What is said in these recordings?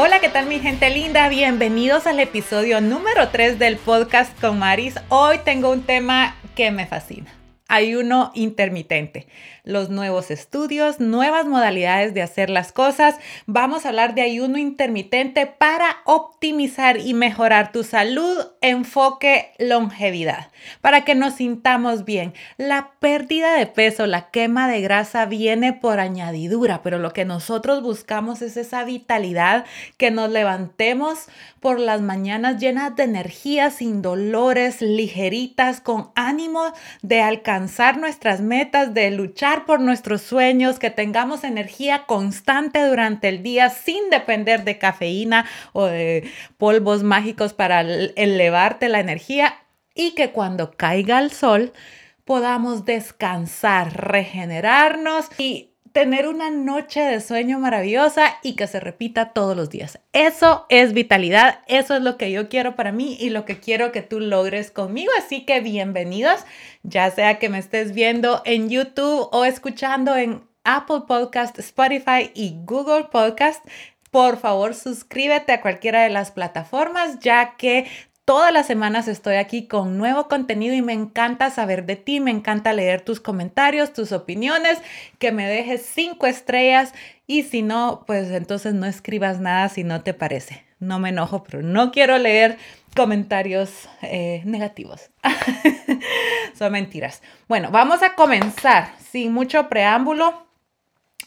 Hola, ¿qué tal mi gente linda? Bienvenidos al episodio número 3 del podcast con Maris. Hoy tengo un tema que me fascina. Ayuno intermitente los nuevos estudios, nuevas modalidades de hacer las cosas. Vamos a hablar de ayuno intermitente para optimizar y mejorar tu salud, enfoque, longevidad, para que nos sintamos bien. La pérdida de peso, la quema de grasa viene por añadidura, pero lo que nosotros buscamos es esa vitalidad, que nos levantemos por las mañanas llenas de energía, sin dolores, ligeritas, con ánimo de alcanzar nuestras metas, de luchar por nuestros sueños, que tengamos energía constante durante el día sin depender de cafeína o de polvos mágicos para elevarte la energía y que cuando caiga el sol podamos descansar, regenerarnos y tener una noche de sueño maravillosa y que se repita todos los días. Eso es vitalidad, eso es lo que yo quiero para mí y lo que quiero que tú logres conmigo. Así que bienvenidos, ya sea que me estés viendo en YouTube o escuchando en Apple Podcast, Spotify y Google Podcast. Por favor, suscríbete a cualquiera de las plataformas, ya que Todas las semanas estoy aquí con nuevo contenido y me encanta saber de ti, me encanta leer tus comentarios, tus opiniones, que me dejes cinco estrellas y si no, pues entonces no escribas nada si no te parece. No me enojo, pero no quiero leer comentarios eh, negativos. Son mentiras. Bueno, vamos a comenzar sin mucho preámbulo.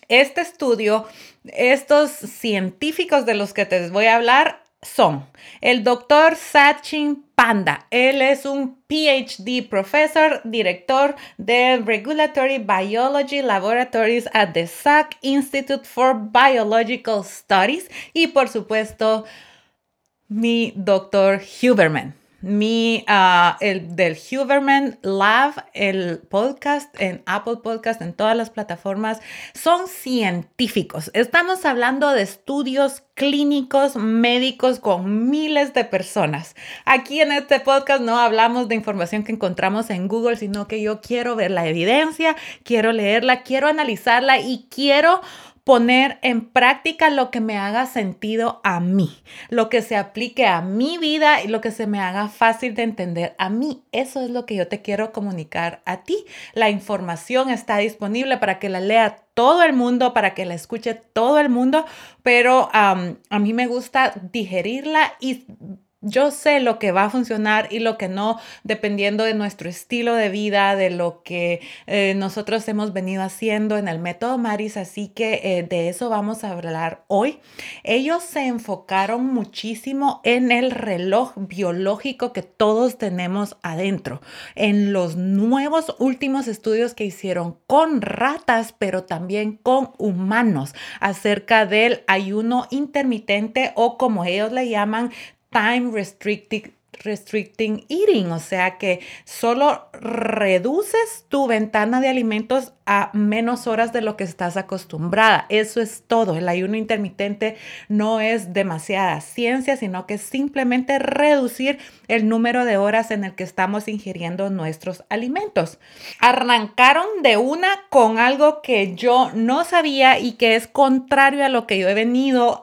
Este estudio, estos científicos de los que te voy a hablar, son el doctor Sachin Panda. Él es un PhD profesor, director de Regulatory Biology Laboratories at the Salk Institute for Biological Studies y por supuesto mi doctor Huberman mi, uh, el del Huberman Lab, el podcast en Apple Podcast, en todas las plataformas, son científicos. Estamos hablando de estudios clínicos, médicos con miles de personas. Aquí en este podcast no hablamos de información que encontramos en Google, sino que yo quiero ver la evidencia, quiero leerla, quiero analizarla y quiero poner en práctica lo que me haga sentido a mí, lo que se aplique a mi vida y lo que se me haga fácil de entender a mí. Eso es lo que yo te quiero comunicar a ti. La información está disponible para que la lea todo el mundo, para que la escuche todo el mundo, pero a mí me gusta digerirla y yo sé lo que va a funcionar y lo que no, dependiendo de nuestro estilo de vida, de lo que eh, nosotros hemos venido haciendo en el método Maris. Así que eh, de eso vamos a hablar hoy. Ellos se enfocaron muchísimo en el reloj biológico que todos tenemos adentro, en los nuevos últimos estudios que hicieron con ratas, pero también con humanos acerca del ayuno intermitente o como ellos le llaman time restricted restricting eating, o sea que solo reduces tu ventana de alimentos a menos horas de lo que estás acostumbrada. Eso es todo. El ayuno intermitente no es demasiada ciencia, sino que es simplemente reducir el número de horas en el que estamos ingiriendo nuestros alimentos. Arrancaron de una con algo que yo no sabía y que es contrario a lo que yo he venido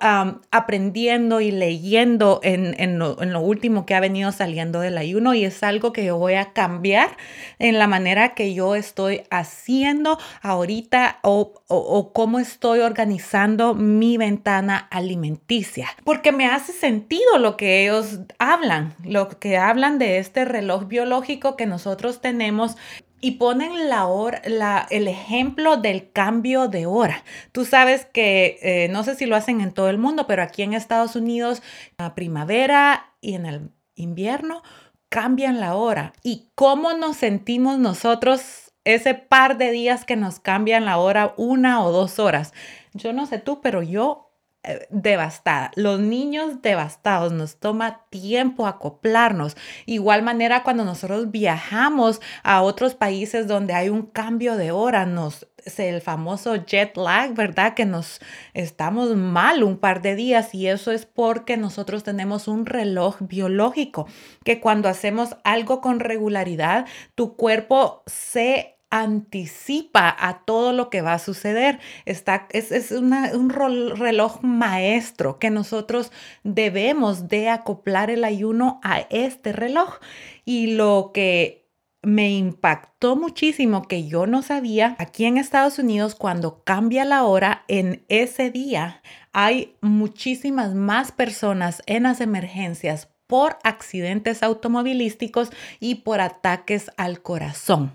aprendiendo y leyendo en, lo, en lo último que ha venido saliendo del ayuno y es algo que yo voy a cambiar en la manera que yo estoy haciendo ahorita o, o, cómo estoy organizando mi ventana alimenticia. Porque me hace sentido lo que ellos hablan, lo que hablan de este reloj biológico que nosotros tenemos y ponen la hora, la, el ejemplo del cambio de hora. Tú sabes que eh, no sé si lo hacen en todo el mundo, pero aquí en Estados Unidos, la primavera y en el invierno cambian la hora. ¿Y cómo nos sentimos nosotros ese par de días que nos cambian la hora una o dos horas. Yo no sé tú, pero yo eh, devastada. Los niños devastados, nos toma tiempo acoplarnos. Igual manera cuando nosotros viajamos a otros países donde hay un cambio de hora, nos el famoso jet lag, ¿verdad? Que nos estamos mal un par de días y eso es porque nosotros tenemos un reloj biológico que cuando hacemos algo con regularidad, tu cuerpo se anticipa a todo lo que va a suceder. Está, es, es un reloj maestro que nosotros debemos de acoplar el ayuno a este reloj. Y lo que me impactó muchísimo que yo no sabía, aquí en Estados Unidos cuando cambia la hora, en ese día hay muchísimas más personas en las emergencias por accidentes automovilísticos y por ataques al corazón.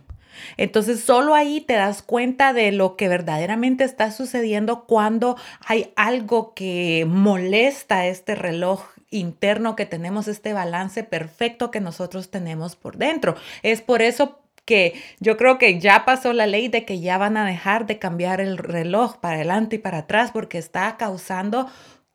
Entonces solo ahí te das cuenta de lo que verdaderamente está sucediendo cuando hay algo que molesta este reloj interno que tenemos, este balance perfecto que nosotros tenemos por dentro. Es por eso que yo creo que ya pasó la ley de que ya van a dejar de cambiar el reloj para adelante y para atrás porque está causando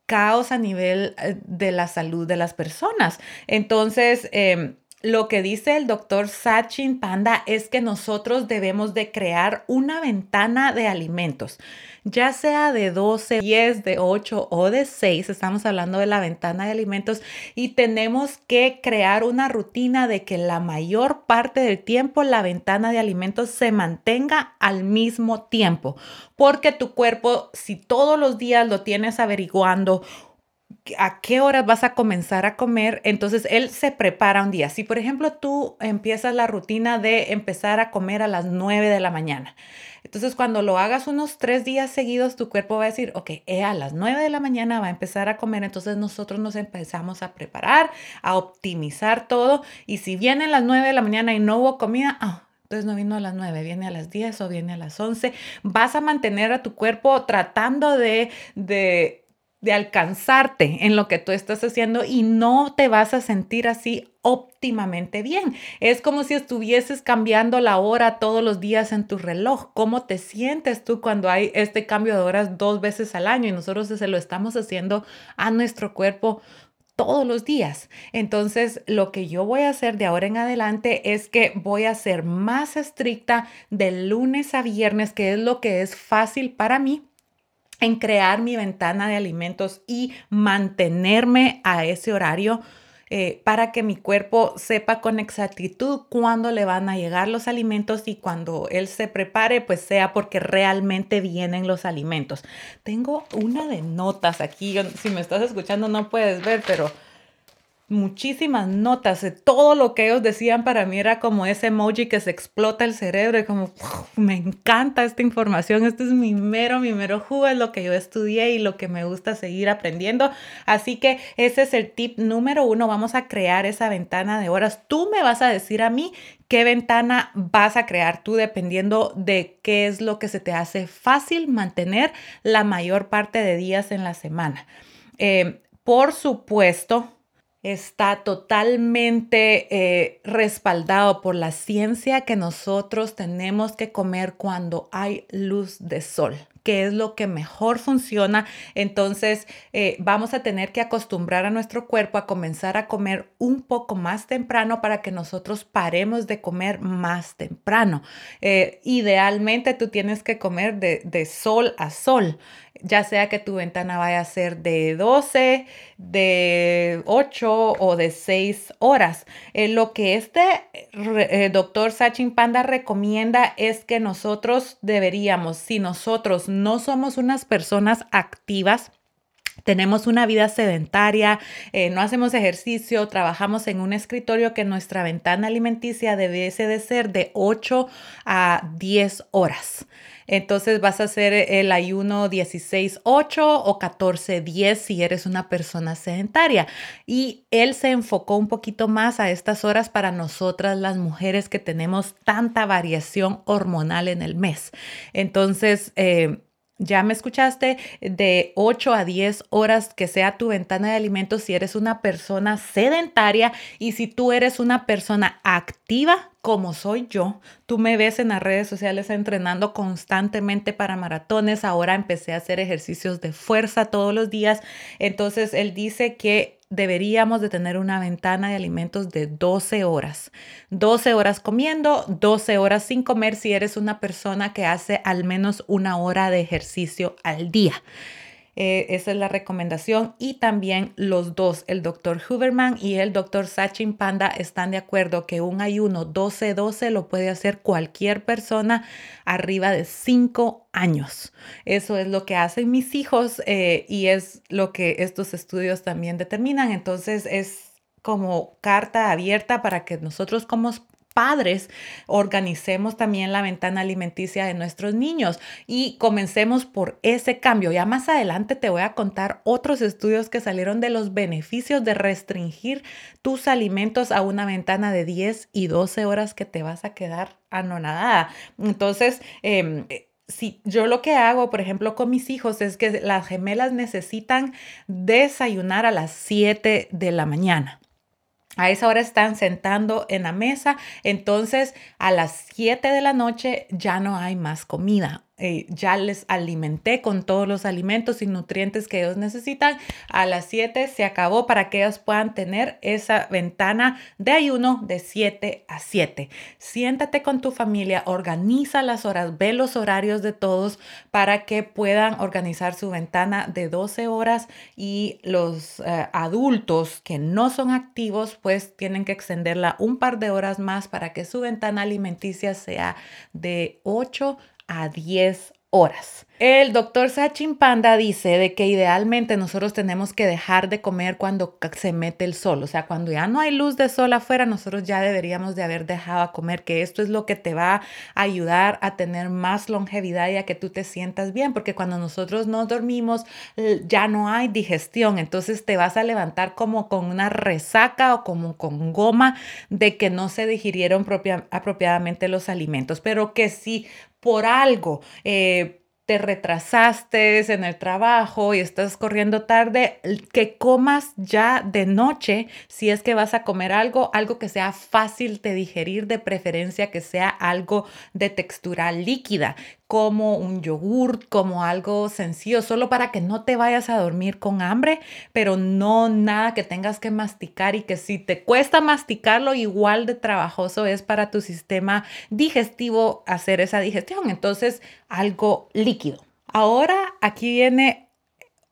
caos a nivel eh, de la salud de las personas. Entonces, em, lo que dice el doctor Sachin Panda es que nosotros debemos de crear una ventana de alimentos, ya sea de 12, 10, de 8 o de 6, estamos hablando de la ventana de alimentos y tenemos que crear una rutina de que la mayor parte del tiempo la ventana de alimentos se mantenga al mismo tiempo, porque tu cuerpo, si todos los días lo tienes averiguando, a qué horas vas a comenzar a comer, entonces él se prepara un día. Si por ejemplo tú empiezas la rutina de empezar a comer a las 9 de la mañana, entonces cuando lo hagas unos tres días seguidos, tu cuerpo va a decir, ok, eh, a las 9 de la mañana va a empezar a comer, entonces nosotros nos empezamos a preparar, a optimizar todo y si viene a las 9 de la mañana y no hubo comida, ah, entonces no vino a las 9, viene a las 10 o viene a las 11. Vas a mantener a tu cuerpo tratando de, de de alcanzarte en lo que tú estás haciendo y no te vas a sentir así óptimamente bien. Es como si estuvieses cambiando la hora todos los días en tu reloj. ¿Cómo te sientes tú cuando hay este cambio de horas dos veces al año y nosotros se lo estamos haciendo a nuestro cuerpo todos los días. Entonces, lo que yo voy a hacer de ahora en adelante es que voy a ser más estricta de lunes a viernes, que es lo que es fácil para mí en crear mi ventana de alimentos y mantenerme a ese horario eh, para que mi cuerpo sepa con exactitud cuándo le van a llegar los alimentos y cuando él se prepare, pues sea porque realmente vienen los alimentos. Tengo una de notas aquí, si me estás escuchando no puedes ver, pero muchísimas notas de todo lo que ellos decían para mí era como ese emoji que se explota el cerebro y como me encanta esta información, este es mi mero, mi mero jugo, es lo que yo estudié y lo que me gusta seguir aprendiendo. Así que ese es el tip número uno, vamos a crear esa ventana de horas. Tú me vas a decir a mí qué ventana vas a crear tú dependiendo de qué es lo que se te hace fácil mantener la mayor parte de días en la semana. Eh, por supuesto, está totalmente eh, respaldado por la ciencia que nosotros tenemos que comer cuando hay luz de sol que es lo que mejor funciona. Entonces eh, vamos a tener que acostumbrar a nuestro cuerpo a comenzar a comer un poco más temprano para que nosotros paremos de comer más temprano. Eh, idealmente tú tienes que comer de, de sol a sol ya sea que tu ventana vaya a ser de 12, de 8 o de 6 horas. Eh, lo que este eh, doctor Sachin Panda recomienda es que nosotros deberíamos, si nosotros no somos unas personas activas, tenemos una vida sedentaria, eh, no hacemos ejercicio, trabajamos en un escritorio que nuestra ventana alimenticia debe de ser de 8 a 10 horas. Entonces vas a hacer el ayuno 16-8 o 14-10 si eres una persona sedentaria. Y él se enfocó un poquito más a estas horas para nosotras las mujeres que tenemos tanta variación hormonal en el mes. Entonces, eh, ya me escuchaste de 8 a 10 horas que sea tu ventana de alimentos si eres una persona sedentaria y si tú eres una persona activa como soy yo. Tú me ves en las redes sociales entrenando constantemente para maratones. Ahora empecé a hacer ejercicios de fuerza todos los días. Entonces él dice que deberíamos de tener una ventana de alimentos de 12 horas. 12 horas comiendo, 12 horas sin comer si eres una persona que hace al menos una hora de ejercicio al día. Eh, esa es la recomendación. Y también los dos, el doctor Huberman y el doctor Sachin Panda, están de acuerdo que un ayuno 12-12 lo puede hacer cualquier persona arriba de 5 años. Eso es lo que hacen mis hijos eh, y es lo que estos estudios también determinan. Entonces es como carta abierta para que nosotros como padres organicemos también la ventana alimenticia de nuestros niños y comencemos por ese cambio. Ya más adelante te voy a contar otros estudios que salieron de los beneficios de restringir tus alimentos a una ventana de 10 y 12 horas que te vas a quedar anonadada. Entonces, eh, si yo lo que hago, por ejemplo, con mis hijos es que las gemelas necesitan desayunar a las 7 de la mañana. A esa hora están sentando en la mesa, entonces a las 7 de la noche ya no hay más comida. Eh, ya les alimenté con todos los alimentos y nutrientes que ellos necesitan. A las 7 se acabó para que ellos puedan tener esa ventana de ayuno de 7 a 7. Siéntate con tu familia, organiza las horas, ve los horarios de todos para que puedan organizar su ventana de 12 horas y los eh, adultos que no son activos pues tienen que extenderla un par de horas más para que su ventana alimenticia sea de 8 a 10 horas. El doctor Sachin Panda dice de que idealmente nosotros tenemos que dejar de comer cuando se mete el sol, o sea, cuando ya no hay luz de sol afuera, nosotros ya deberíamos de haber dejado a comer, que esto es lo que te va a ayudar a tener más longevidad y a que tú te sientas bien, porque cuando nosotros no dormimos ya no hay digestión, entonces te vas a levantar como con una resaca o como con goma de que no se digirieron apropiadamente los alimentos, pero que si por algo eh, te retrasaste en el trabajo y estás corriendo tarde, que comas ya de noche, si es que vas a comer algo, algo que sea fácil de digerir, de preferencia que sea algo de textura líquida, como un yogur, como algo sencillo, solo para que no te vayas a dormir con hambre, pero no nada que tengas que masticar y que si te cuesta masticarlo, igual de trabajoso es para tu sistema digestivo hacer esa digestión. Entonces, algo líquido. Ahora aquí viene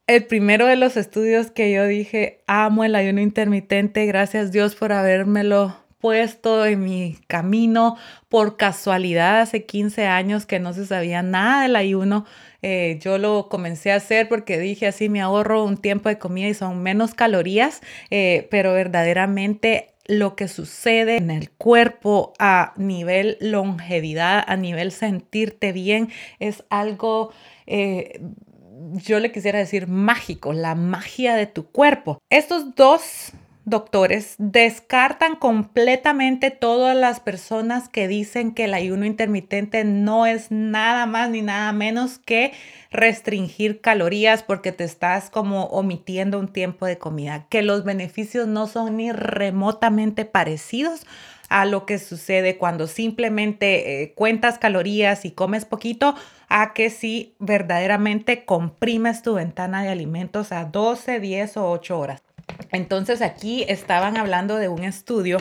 el primero de los estudios que yo dije, amo el ayuno intermitente, gracias Dios por habérmelo puesto en mi camino por casualidad hace 15 años que no se sabía nada del ayuno. Eh, yo lo comencé a hacer porque dije así me ahorro un tiempo de comida y son menos calorías, eh, pero verdaderamente lo que sucede en el cuerpo a nivel longevidad, a nivel sentirte bien, es algo... Eh, yo le quisiera decir mágico, la magia de tu cuerpo. Estos dos doctores descartan completamente todas las personas que dicen que el ayuno intermitente no es nada más ni nada menos que restringir calorías porque te estás como omitiendo un tiempo de comida, que los beneficios no son ni remotamente parecidos a lo que sucede cuando simplemente eh, cuentas calorías y comes poquito, a que si verdaderamente comprimes tu ventana de alimentos a 12, 10 o 8 horas. Entonces aquí estaban hablando de un estudio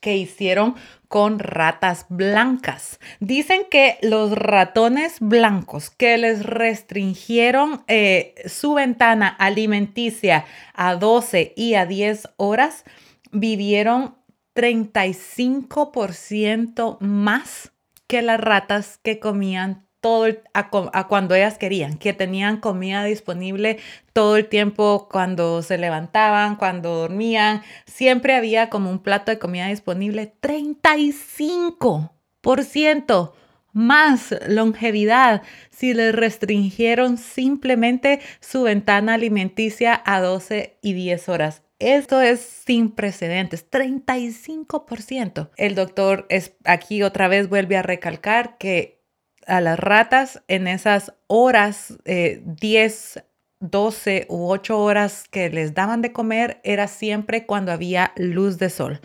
que hicieron con ratas blancas. Dicen que los ratones blancos que les restringieron eh, su ventana alimenticia a 12 y a 10 horas vivieron 35% más que las ratas que comían todo a, cuando ellas querían, que tenían comida disponible todo el tiempo cuando se levantaban, cuando dormían, siempre había como un plato de comida disponible, 35% más longevidad si les restringieron simplemente su ventana alimenticia a 12 y 10 horas. Esto es sin precedentes, 35%. El doctor es, aquí otra vez vuelve a recalcar que a las ratas en esas horas, 10, eh, 12 u 8 horas que les daban de comer, era siempre cuando había luz de sol.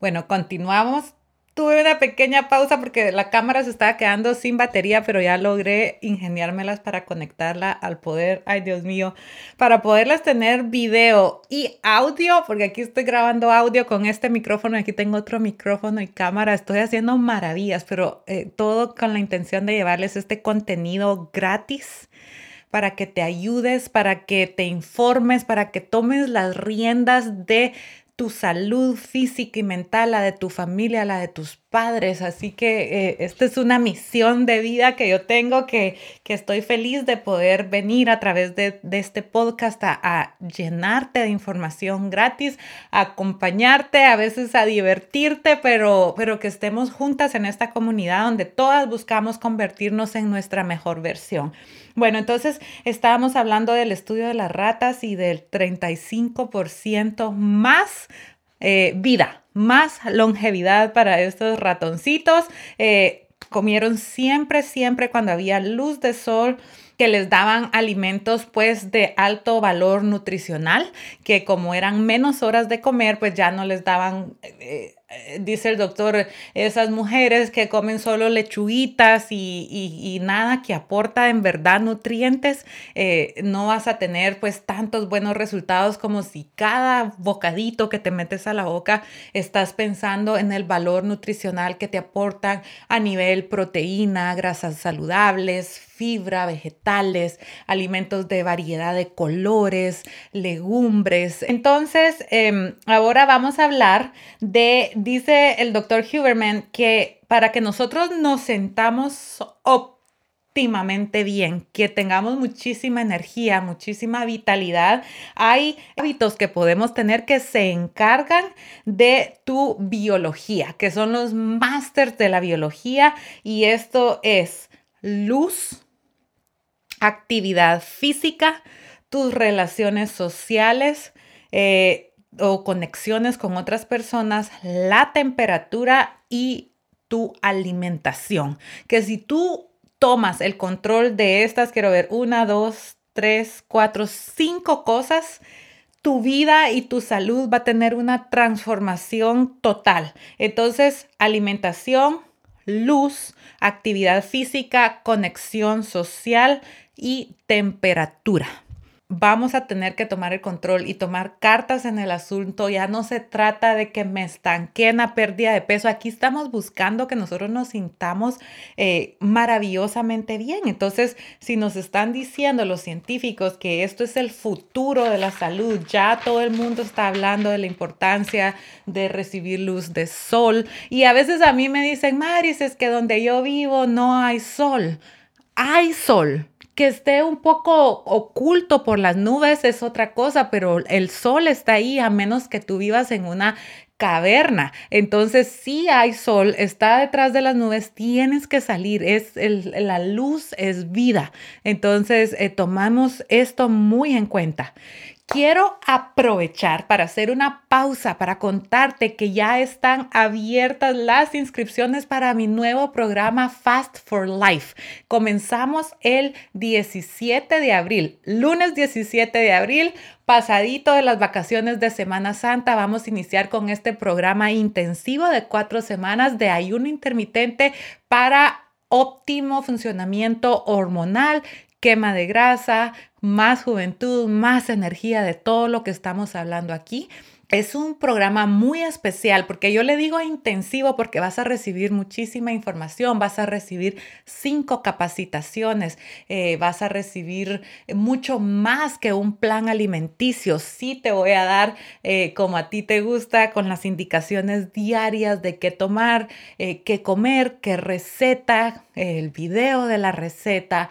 Bueno, continuamos tuve una pequeña pausa porque la cámara se estaba quedando sin batería, pero ya logré ingeniármelas para conectarla al poder, ay Dios mío, para poderlas tener video y audio, porque aquí estoy grabando audio con este micrófono, aquí tengo otro micrófono y cámara, estoy haciendo maravillas, pero eh, todo con la intención de llevarles este contenido gratis para que te ayudes, para que te informes, para que tomes las riendas de tu salud física y mental, la de tu familia, la de tus padres. Así que eh, esta es una misión de vida que yo tengo, que, que estoy feliz de poder venir a través de, este podcast a, llenarte de información gratis, a acompañarte, a veces a divertirte, pero, pero que estemos juntas en esta comunidad donde todas buscamos convertirnos en nuestra mejor versión. Bueno, entonces estábamos hablando del estudio de las ratas y del 35% más eh, vida, más longevidad para estos ratoncitos. Eh, comieron siempre, siempre cuando había luz de sol que les daban alimentos pues de alto valor nutricional, que como eran menos horas de comer, pues ya no les daban eh, dice el doctor, esas mujeres que comen solo lechuguitas y, nada que aporta en verdad nutrientes, eh, no vas a tener pues tantos buenos resultados como si cada bocadito que te metes a la boca estás pensando en el valor nutricional que te aportan a nivel proteína, grasas saludables, fibra, vegetales, alimentos de variedad de colores, legumbres. Entonces, em, ahora vamos a hablar de dice el doctor Huberman que para que nosotros nos sentamos óptimamente bien, que tengamos muchísima energía, muchísima vitalidad, hay hábitos que podemos tener que se encargan de tu biología, que son los másters de la biología y esto es luz, actividad física, tus relaciones sociales, eh, o conexiones con otras personas, la temperatura y tu alimentación. Que si tú tomas el control de estas, quiero ver, una, dos, tres, cuatro, cinco cosas, tu vida y tu salud va a tener una transformación total. Entonces, alimentación, luz, actividad física, conexión social y temperatura vamos a tener que tomar el control y tomar cartas en el asunto. Ya no se trata de que me estanque en la pérdida de peso. Aquí estamos buscando que nosotros nos sintamos eh, maravillosamente bien. Entonces, si nos están diciendo los científicos que esto es el futuro de la salud, ya todo el mundo está hablando de la importancia de recibir luz de sol. Y a veces a mí me dicen, Maris, es que donde yo vivo no hay sol. Hay sol que esté un poco oculto por las nubes es otra cosa, pero el sol está ahí a menos que tú vivas en una caverna. Entonces, si hay sol, está detrás de las nubes, tienes que salir. Es la luz es vida. Entonces, eh, tomamos esto muy en cuenta. Quiero aprovechar para hacer una pausa para contarte que ya están abiertas las inscripciones para mi nuevo programa Fast for Life. Comenzamos el 17 de abril, lunes 17 de abril, pasadito de las vacaciones de Semana Santa. Vamos a iniciar con este programa intensivo de cuatro semanas de ayuno intermitente para óptimo funcionamiento hormonal quema de grasa, más juventud, más energía de todo lo que estamos hablando aquí. Es un programa muy especial porque yo le digo intensivo porque vas a recibir muchísima información, vas a recibir cinco capacitaciones, eh, vas a recibir mucho más que un plan alimenticio. Sí te voy a dar, eh, como a ti te gusta, con las indicaciones diarias de qué tomar, eh, qué comer, qué receta, el video de la receta,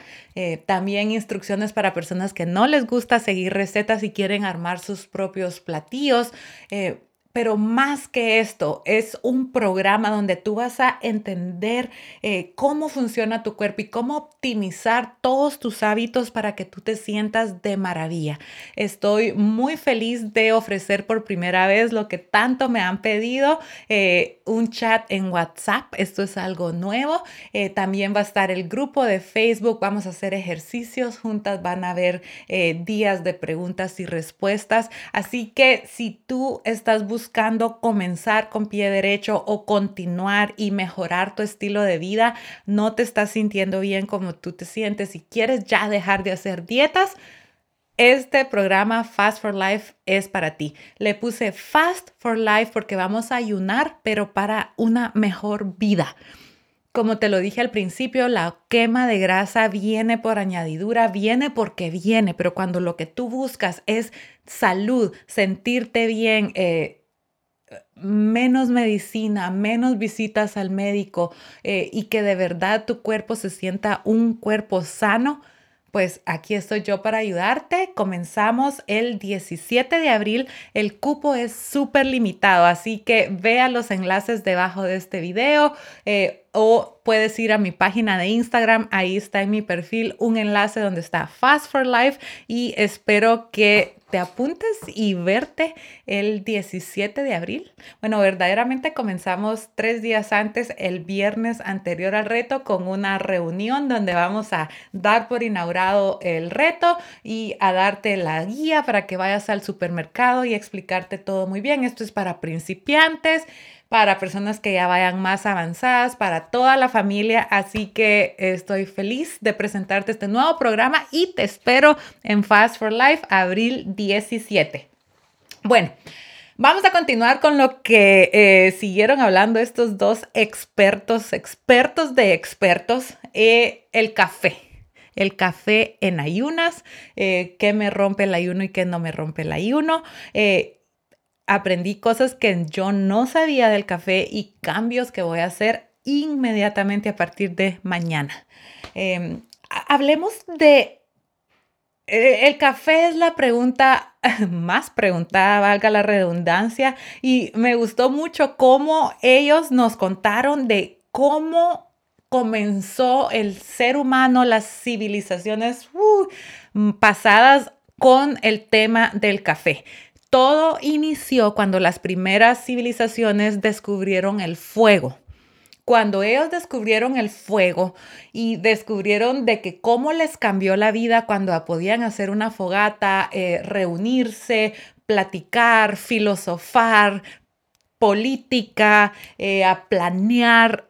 también instrucciones para personas que no les gusta seguir recetas y quieren armar sus propios platillos. Eh, pero más que esto, es un programa donde tú vas a entender eh, cómo funciona tu cuerpo y cómo optimizar todos tus hábitos para que tú te sientas de maravilla. Estoy muy feliz de ofrecer por primera vez lo que tanto me han pedido, eh, un chat en WhatsApp. Esto es algo nuevo. también va a estar el grupo de Facebook. Vamos a hacer ejercicios juntas. Van a haber días de preguntas y respuestas. Así que si tú estás buscando buscando comenzar con pie derecho o continuar y mejorar tu estilo de vida, no te estás sintiendo bien como tú te sientes y quieres ya dejar de hacer dietas, este programa Fast for Life es para ti. Le puse Fast for Life porque vamos a ayunar, pero para una mejor vida. como te lo dije al principio, la quema de grasa viene por añadidura, viene porque viene, pero cuando lo que tú buscas es salud, sentirte bien, eh, menos medicina, menos visitas al médico eh, y que de verdad tu cuerpo se sienta un cuerpo sano, pues aquí estoy yo para ayudarte. Comenzamos el 17 de abril. El cupo es súper limitado, así que vea los enlaces debajo de este video. Eh, o puedes ir a mi página de Instagram, ahí está en mi perfil un enlace donde está Fast for Life y espero que te apuntes y verte el 17 de abril. Bueno, verdaderamente comenzamos tres días antes, el viernes anterior al reto, con una reunión donde vamos a dar por inaugurado el reto y a darte la guía para que vayas al supermercado y explicarte todo muy bien. Esto es para principiantes para personas que ya vayan más avanzadas, para toda la familia. Así que estoy feliz de presentarte este nuevo programa y te espero en Fast for Life, abril 17. Bueno. Vamos a continuar con lo que eh, siguieron hablando estos dos expertos, expertos de expertos, eh, el café el café en ayunas, eh, qué me rompe el ayuno y qué no me rompe el ayuno aprendí cosas que yo no sabía del café y cambios que voy a hacer inmediatamente a partir de mañana. Em, hablemos de... Eh, el café es la pregunta más preguntada, valga la redundancia, y me gustó mucho cómo ellos nos contaron de cómo comenzó el ser humano, las civilizaciones uh, pasadas con el tema del café. Todo inició cuando las primeras civilizaciones descubrieron el fuego. Cuando ellos descubrieron el fuego y descubrieron de que cómo les cambió la vida cuando podían hacer una fogata, eh, reunirse, platicar, filosofar, política, eh, a planear,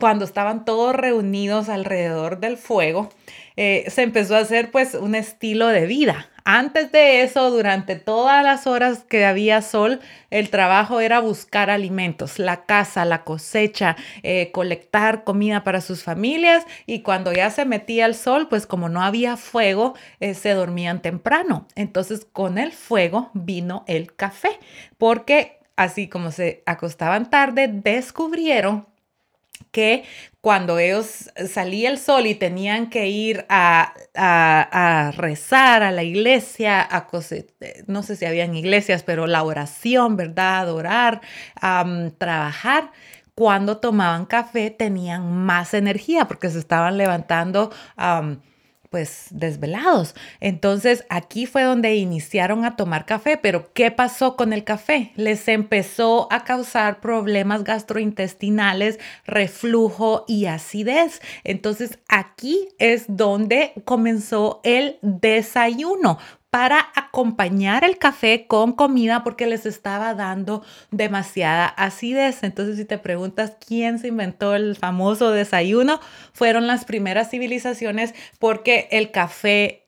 cuando estaban todos reunidos alrededor del fuego, eh, se empezó a hacer pues un estilo de vida. Antes de eso, durante todas las horas que había sol, el trabajo era buscar alimentos, la casa, la cosecha, eh, colectar comida para sus familias y cuando ya se metía el sol, pues como no había fuego, eh, se dormían temprano. Entonces con el fuego vino el café, porque así como se acostaban tarde, descubrieron que cuando ellos salía el sol y tenían que ir a, rezar a la iglesia, a no sé si habían iglesias, pero la oración, ¿verdad? Orar, trabajar. Cuando tomaban café tenían más energía porque se estaban levantando pues desvelados. Entonces aquí fue donde iniciaron a tomar café, pero ¿qué pasó con el café? Les empezó a causar problemas gastrointestinales, reflujo y acidez. Entonces aquí es donde comenzó el desayuno para acompañar el café con comida porque les estaba dando demasiada acidez. Entonces, si te preguntas quién se inventó el famoso desayuno, fueron las primeras civilizaciones porque el café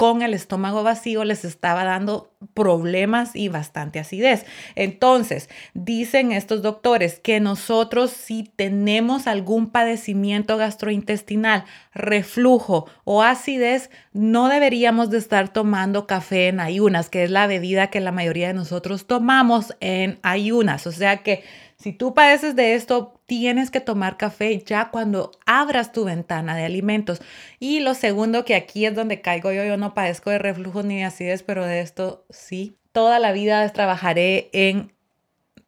con el estómago vacío les estaba dando problemas y bastante acidez. Entonces, dicen estos doctores que nosotros si tenemos algún padecimiento gastrointestinal, reflujo o acidez, no deberíamos de estar tomando café en ayunas, que es la bebida que la mayoría de nosotros tomamos en ayunas. O sea que si tú padeces de esto, tienes que tomar café ya cuando abras tu ventana de alimentos. Y lo segundo, que aquí es donde caigo yo, yo no padezco de reflujo ni de acidez, pero de esto sí. Toda la vida trabajaré en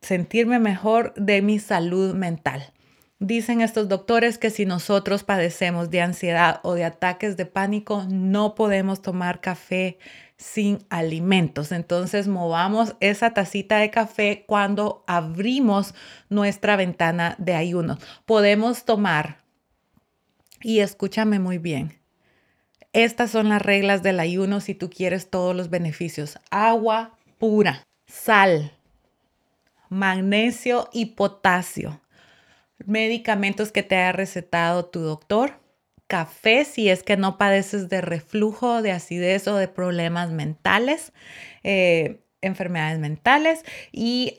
sentirme mejor de mi salud mental. Dicen estos doctores que si nosotros padecemos de ansiedad o de ataques de pánico, no podemos tomar café sin alimentos. Entonces movamos esa tacita de café cuando abrimos nuestra ventana de ayuno. Podemos tomar, y escúchame muy bien, estas son las reglas del ayuno si tú quieres todos los beneficios. Agua pura, sal, magnesio y potasio, medicamentos que te haya recetado tu doctor café si es que no padeces de reflujo, de acidez o de problemas mentales, eh, enfermedades mentales. Y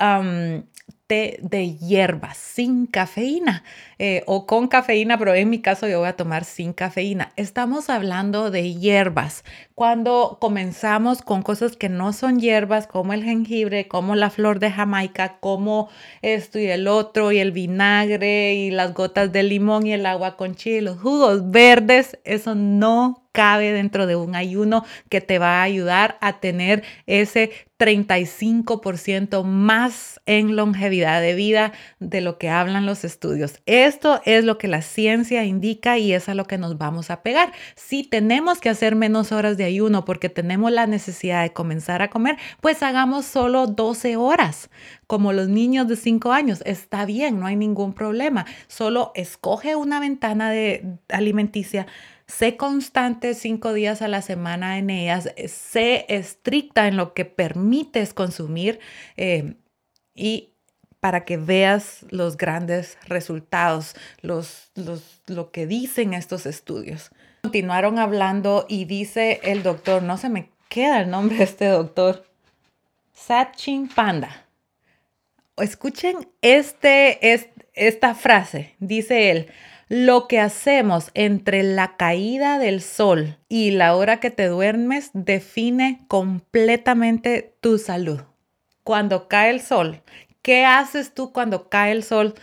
de hierbas sin cafeína eh, o con cafeína, pero en mi caso yo voy a tomar sin cafeína. Estamos hablando de hierbas. Cuando comenzamos con cosas que no son hierbas, como el jengibre, como la flor de Jamaica, como esto y el otro, y el vinagre, y las gotas de limón y el agua con chile, los jugos verdes, eso no cabe dentro de un ayuno que te va a ayudar a tener ese 35% más en longevidad de vida de lo que hablan los estudios. Esto es lo que la ciencia indica y es a lo que nos vamos a pegar. Si tenemos que hacer menos horas de ayuno porque tenemos la necesidad de comenzar a comer, pues hagamos solo 12 horas. Como los niños de 5 años, está bien, no hay ningún problema. Solo escoge una ventana de alimenticia sé constante cinco días a la semana en ellas, sé estricta en lo que permites consumir eh, y para que veas los grandes resultados, los, los, lo que dicen estos estudios. Continuaron hablando y dice el doctor, no se me queda el nombre de este doctor, Satchin Panda. Escuchen este, esta frase, dice él, lo que hacemos entre la caída del sol y la hora que te duermes define completamente tu salud. Cuando cae el sol, ¿qué haces tú cuando cae el sol?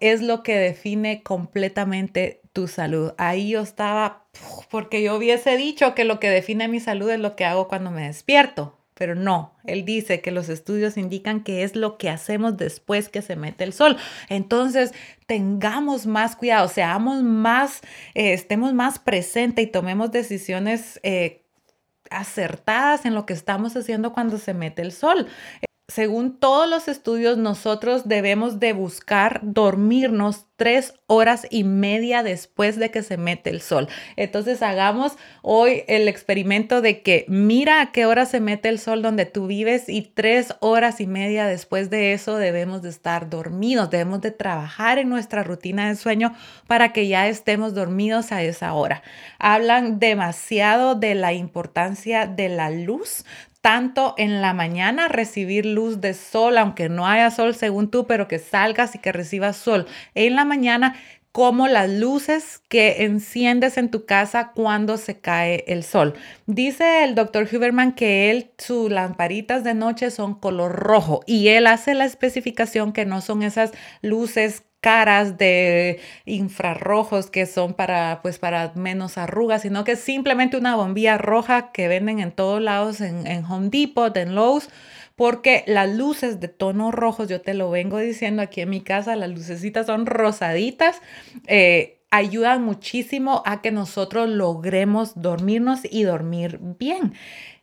Es lo que define completamente tu salud. Ahí yo estaba, porque yo hubiese dicho que lo que define mi salud es lo que hago cuando me despierto pero no, él dice que los estudios indican que es lo que hacemos después que se mete el sol. Entonces, tengamos más cuidado, seamos más, eh, estemos más presentes y tomemos decisiones eh, acertadas en lo que estamos haciendo cuando se mete el sol según todos los estudios, nosotros debemos de buscar dormirnos tres horas y media después de que se mete el sol. Entonces hagamos hoy el experimento de que mira a qué hora se mete el sol donde tú vives y tres horas y media después de eso debemos de estar dormidos, debemos de trabajar en nuestra rutina de sueño para que ya estemos dormidos a esa hora. Hablan demasiado de la importancia de la luz tanto en la mañana recibir luz de sol, aunque no haya sol según tú, pero que salgas y que recibas sol en la mañana, como las luces que enciendes en tu casa cuando se cae el sol. Dice el doctor Huberman que él, sus lamparitas de noche son color rojo y él hace la especificación que no son esas luces caras de infrarrojos que son para pues para menos arrugas, sino que es simplemente una bombilla roja que venden en todos lados en, Home Depot, en Lowe's, porque las luces de tono rojos, yo te lo vengo diciendo aquí en mi casa, las lucecitas son rosaditas. Eh, ayudan muchísimo a que nosotros logremos dormirnos y dormir bien.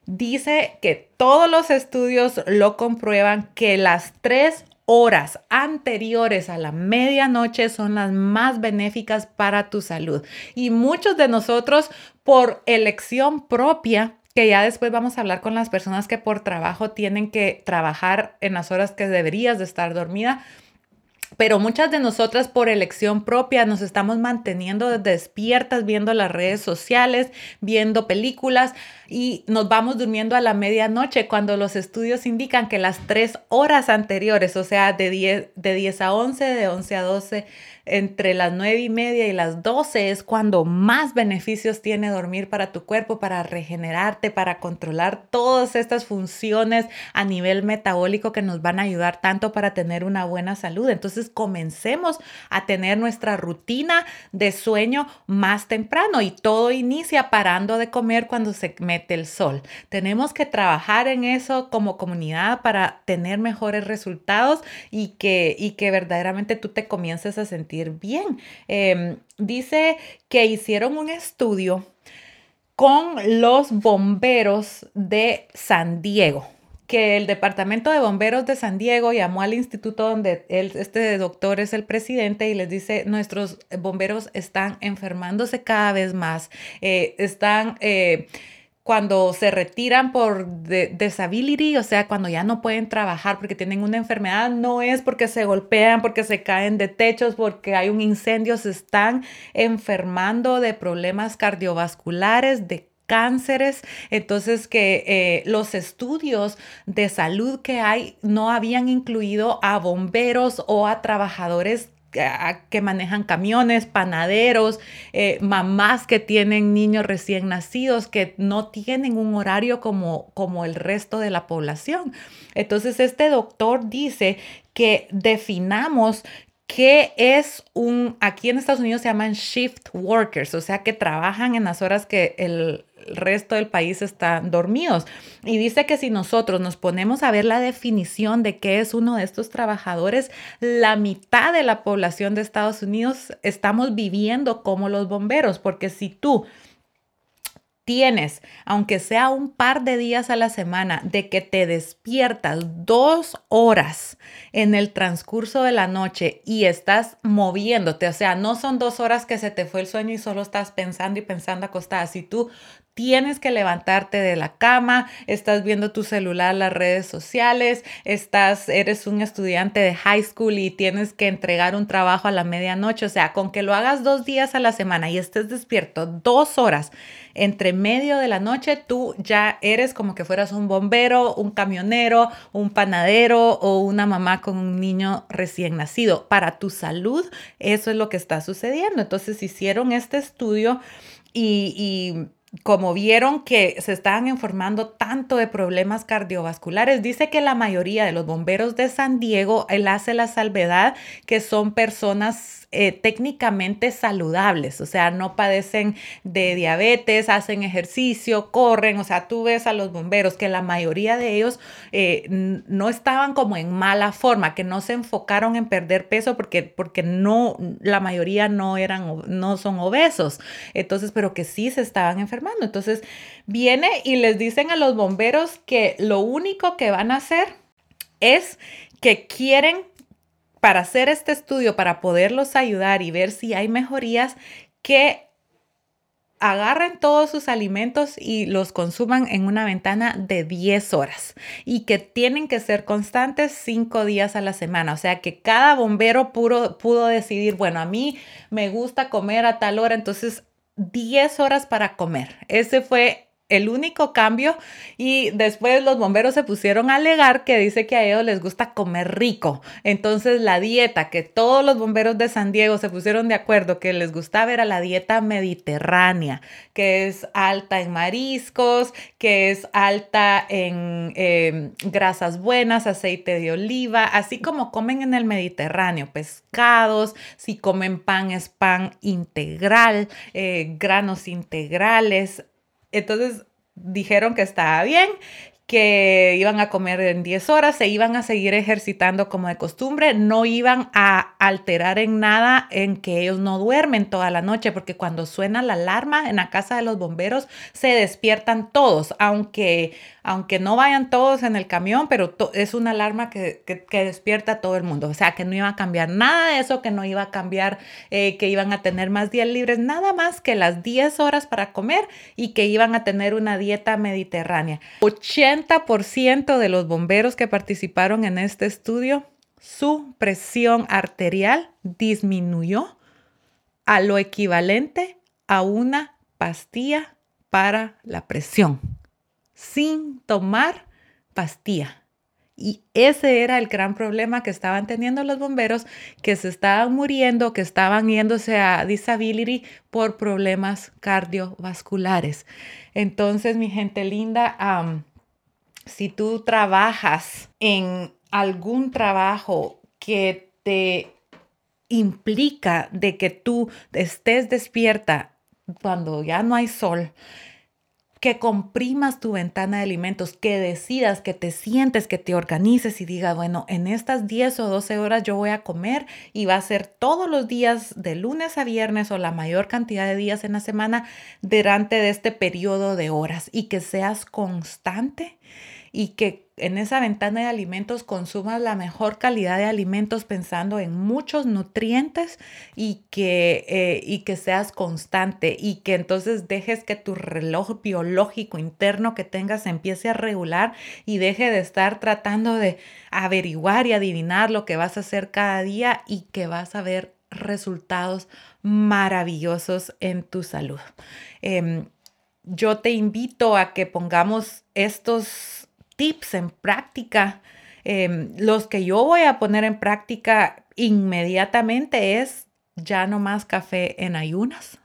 Dice que todos los estudios lo comprueban que las tres horas anteriores a la medianoche son las más benéficas para tu salud. Y muchos de nosotros, por elección propia, que ya después vamos a hablar con las personas que por trabajo tienen que trabajar en las horas que deberías de estar dormida, pero muchas de nosotras por elección propia nos estamos manteniendo despiertas viendo las redes sociales, viendo películas y nos vamos durmiendo a la medianoche cuando los estudios indican que las tres horas anteriores, o sea, de 10, de 10 a 11, de 11 a 12, entre las 9 y media y las 12 es cuando más beneficios tiene dormir para tu cuerpo, para regenerarte, para controlar todas estas funciones a nivel metabólico que nos van a ayudar tanto para tener una buena salud. Entonces comencemos a tener nuestra rutina de sueño más temprano y todo inicia parando de comer cuando se mete el sol. Tenemos que trabajar en eso como comunidad para tener mejores resultados y que, y que verdaderamente tú te comiences a sentir bien. Em, dice que hicieron un estudio con los bomberos de San Diego que el Departamento de Bomberos de San Diego llamó al instituto donde este doctor es el presidente y les dice, nuestros bomberos están enfermándose cada vez más, eh, están... Eh, cuando se retiran por disability, o sea, cuando ya no pueden trabajar porque tienen una enfermedad, no es porque se golpean, porque se caen de techos, porque hay un incendio, se están enfermando de problemas cardiovasculares, de cánceres. Entonces que eh, los estudios de salud que hay no habían incluido a bomberos o a trabajadores que manejan camiones, panaderos, eh, mamás que tienen niños recién nacidos, que no tienen un horario como, como el resto de la población. Entonces, este doctor dice que definamos qué es un, aquí en Estados Unidos se llaman shift workers, o sea, que trabajan en las horas que el, el resto del país están dormidos. Y dice que si nosotros nos ponemos a ver la definición de qué es uno de estos trabajadores, la mitad de la población de Estados Unidos estamos viviendo como los bomberos, porque si tú tienes, aunque sea un par de días a la semana, de que te despiertas dos horas en el transcurso de la noche y estás moviéndote, o sea, no son dos horas que se te fue el sueño y solo estás pensando y pensando acostada. Si tú tienes que levantarte de la cama, estás viendo tu celular, las redes sociales, estás, eres un estudiante de high school y tienes que entregar un trabajo a la medianoche, o sea, con que lo hagas dos días a la semana y estés despierto dos horas entre medio de la noche, tú ya eres como que fueras un bombero, un camionero, un panadero o una mamá con un niño recién nacido. Para tu salud, eso es lo que está sucediendo. Entonces hicieron este estudio y, como vieron que se estaban informando tanto de problemas cardiovasculares, dice que la mayoría de los bomberos de San Diego, él hace la salvedad que son personas eh, técnicamente saludables, o sea, no padecen de diabetes, hacen ejercicio, corren, o sea, tú ves a los bomberos que la mayoría de ellos eh, no estaban como en mala forma, que no se enfocaron en perder peso porque, porque no, la mayoría no eran, no son obesos, entonces, pero que sí se estaban enfermando. Entonces, viene y les dicen a los bomberos que lo único que van a hacer es que quieren para hacer este estudio, para poderlos ayudar y ver si hay mejorías, que agarren todos sus alimentos y los consuman en una ventana de 10 horas y que tienen que ser constantes 5 días a la semana. O sea que cada bombero puro, pudo decidir, bueno, a mí me gusta comer a tal hora, entonces 10 horas para comer. Ese fue el único cambio y después los bomberos se pusieron a alegar que dice que a ellos les gusta comer rico. Entonces la dieta que todos los bomberos de San Diego se pusieron de acuerdo que les gustaba era la dieta mediterránea, que es alta en mariscos, que es alta en em, grasas buenas, aceite de oliva, así como comen en el Mediterráneo, pescados, si comen pan es pan integral, eh, granos integrales, entonces dijeron que estaba bien, que iban a comer en 10 horas, se iban a seguir ejercitando como de costumbre, no iban a alterar en nada en que ellos no duermen toda la noche, porque cuando suena la alarma en la casa de los bomberos se despiertan todos, aunque aunque no vayan todos en el camión, pero es una alarma que, despierta a todo el mundo. O sea, que no iba a cambiar nada de eso, que no iba a cambiar, eh, que iban a tener más días libres, nada más que las 10 horas para comer y que iban a tener una dieta mediterránea. 80% de los bomberos que participaron en este estudio, su presión arterial disminuyó a lo equivalente a una pastilla para la presión sin tomar pastilla. Y ese era el gran problema que estaban teniendo los bomberos, que se estaban muriendo, que estaban yéndose a disability por problemas cardiovasculares. Entonces, mi gente linda, si tú trabajas en algún trabajo que te implica de que tú estés despierta cuando ya no hay sol, que comprimas tu ventana de alimentos, que decidas, que te sientes, que te organices y digas, bueno, en estas 10 o 12 horas yo voy a comer y va a ser todos los días de lunes a viernes o la mayor cantidad de días en la semana durante de este periodo de horas y que seas constante y que en esa ventana de alimentos consumas la mejor calidad de alimentos pensando en muchos nutrientes y que, eh, y que seas constante y que entonces dejes que tu reloj biológico interno que tengas empiece a regular y deje de estar tratando de averiguar y adivinar lo que vas a hacer cada día y que vas a ver resultados maravillosos en tu salud. Em, yo te invito a que pongamos estos tips en práctica. Em, los que yo voy a poner en práctica inmediatamente es ya no más café en ayunas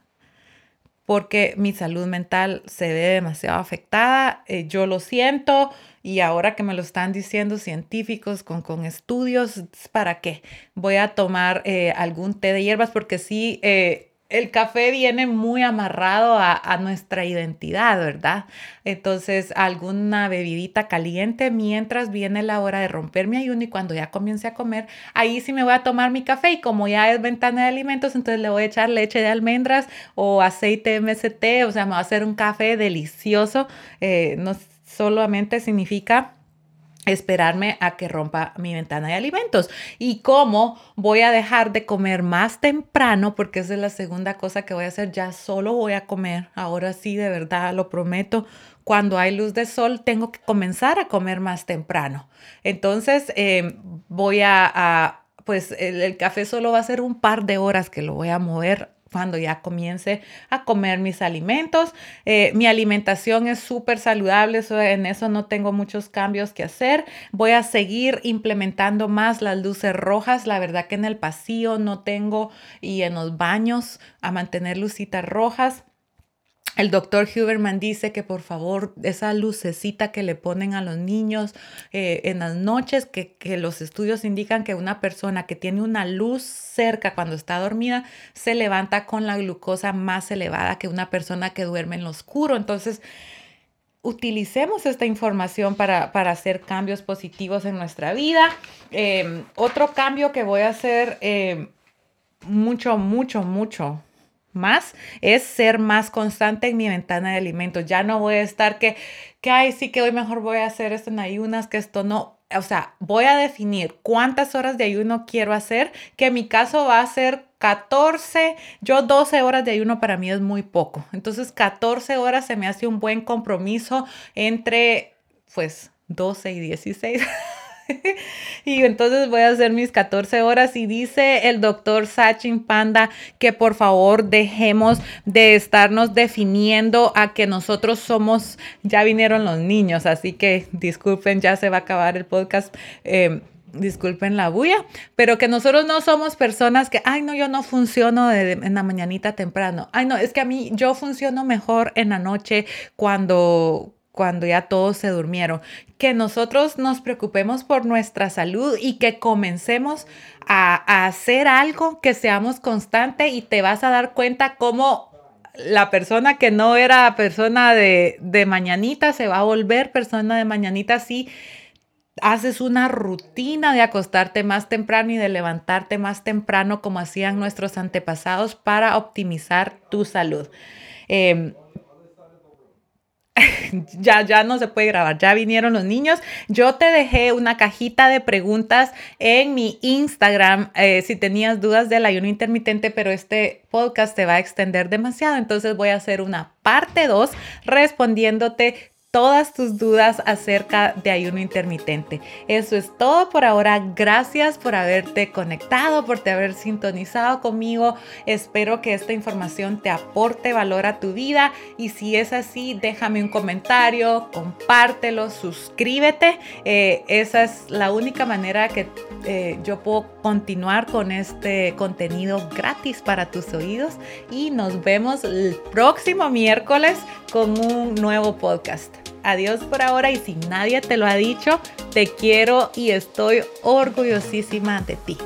porque mi salud mental se ve demasiado afectada. Eh, yo lo siento y ahora que me lo están diciendo científicos con, con estudios, ¿para qué? Voy a tomar eh, algún té de hierbas porque sí, eh, el café viene muy amarrado a, nuestra identidad, ¿verdad? Entonces, alguna bebidita caliente mientras viene la hora de romper mi ayuno y cuando ya comience a comer, ahí sí me voy a tomar mi café y como ya es ventana de alimentos, entonces le voy a echar leche de almendras o aceite MST, o sea, me va a hacer un café delicioso. Eh, no solamente significa esperarme a que rompa mi ventana de alimentos. Y cómo voy a dejar de comer más temprano, porque esa es la segunda cosa que voy a hacer, ya solo voy a comer, ahora sí, de verdad, lo prometo. Cuando hay luz de sol, tengo que comenzar a comer más temprano. Entonces, eh, voy a, pues el, el café solo va a ser un par de horas que lo voy a mover cuando ya comience a comer mis alimentos. Eh, mi alimentación es súper saludable, en eso no tengo muchos cambios que hacer. Voy a seguir implementando más las luces rojas. La verdad que en el pasillo no tengo y en los baños a mantener lucitas rojas. El doctor Huberman dice que por favor esa lucecita que le ponen a los niños eh, en las noches, que, los estudios indican que una persona que tiene una luz cerca cuando está dormida se levanta con la glucosa más elevada que una persona que duerme en lo oscuro. Entonces, utilicemos esta información para, para hacer cambios positivos en nuestra vida. Em, otro cambio que voy a hacer em, mucho, mucho, mucho más es ser más constante en mi ventana de alimentos. Ya no voy a estar que, que, ay, sí que hoy mejor voy a hacer esto en ayunas, que esto no. O sea, voy a definir cuántas horas de ayuno quiero hacer, que en mi caso va a ser 14, yo 12 horas de ayuno para mí es muy poco. Entonces 14 horas se me hace un buen compromiso entre pues 12 y 16. y entonces voy a hacer mis 14 horas y dice el doctor Sachin Panda que por favor dejemos de estarnos definiendo a que nosotros somos, ya vinieron los niños, así que disculpen, ya se va a acabar el podcast. Em, disculpen la bulla, pero que nosotros no somos personas que, ay, no, yo no funciono en la mañanita temprano. Ay, no, es que a mí yo funciono mejor en la noche cuando cuando ya todos se durmieron que nosotros nos preocupemos por nuestra salud y que comencemos a, hacer algo, que seamos constantes y te vas a dar cuenta cómo la persona que no era persona de, de mañanita se va a volver persona de mañanita si haces una rutina de acostarte más temprano y de levantarte más temprano como hacían nuestros antepasados para optimizar tu salud. Em, ya, ya no se puede grabar, ya vinieron los niños. Yo te dejé una cajita de preguntas en mi Instagram eh, si tenías dudas del ayuno intermitente, pero este podcast te va a extender demasiado, entonces voy a hacer una parte 2 respondiéndote todas tus dudas acerca de ayuno intermitente. Eso es todo por ahora. Gracias por haberte conectado, por haber sintonizado conmigo. Espero que esta información te aporte valor a tu vida y si es así, déjame un comentario, compártelo, suscríbete. Eh, esa es la única manera que eh, yo puedo continuar con este contenido gratis para tus oídos y nos vemos el próximo miércoles con un nuevo podcast. Adiós por ahora y si nadie te lo ha dicho, te quiero y estoy orgullosísima de ti.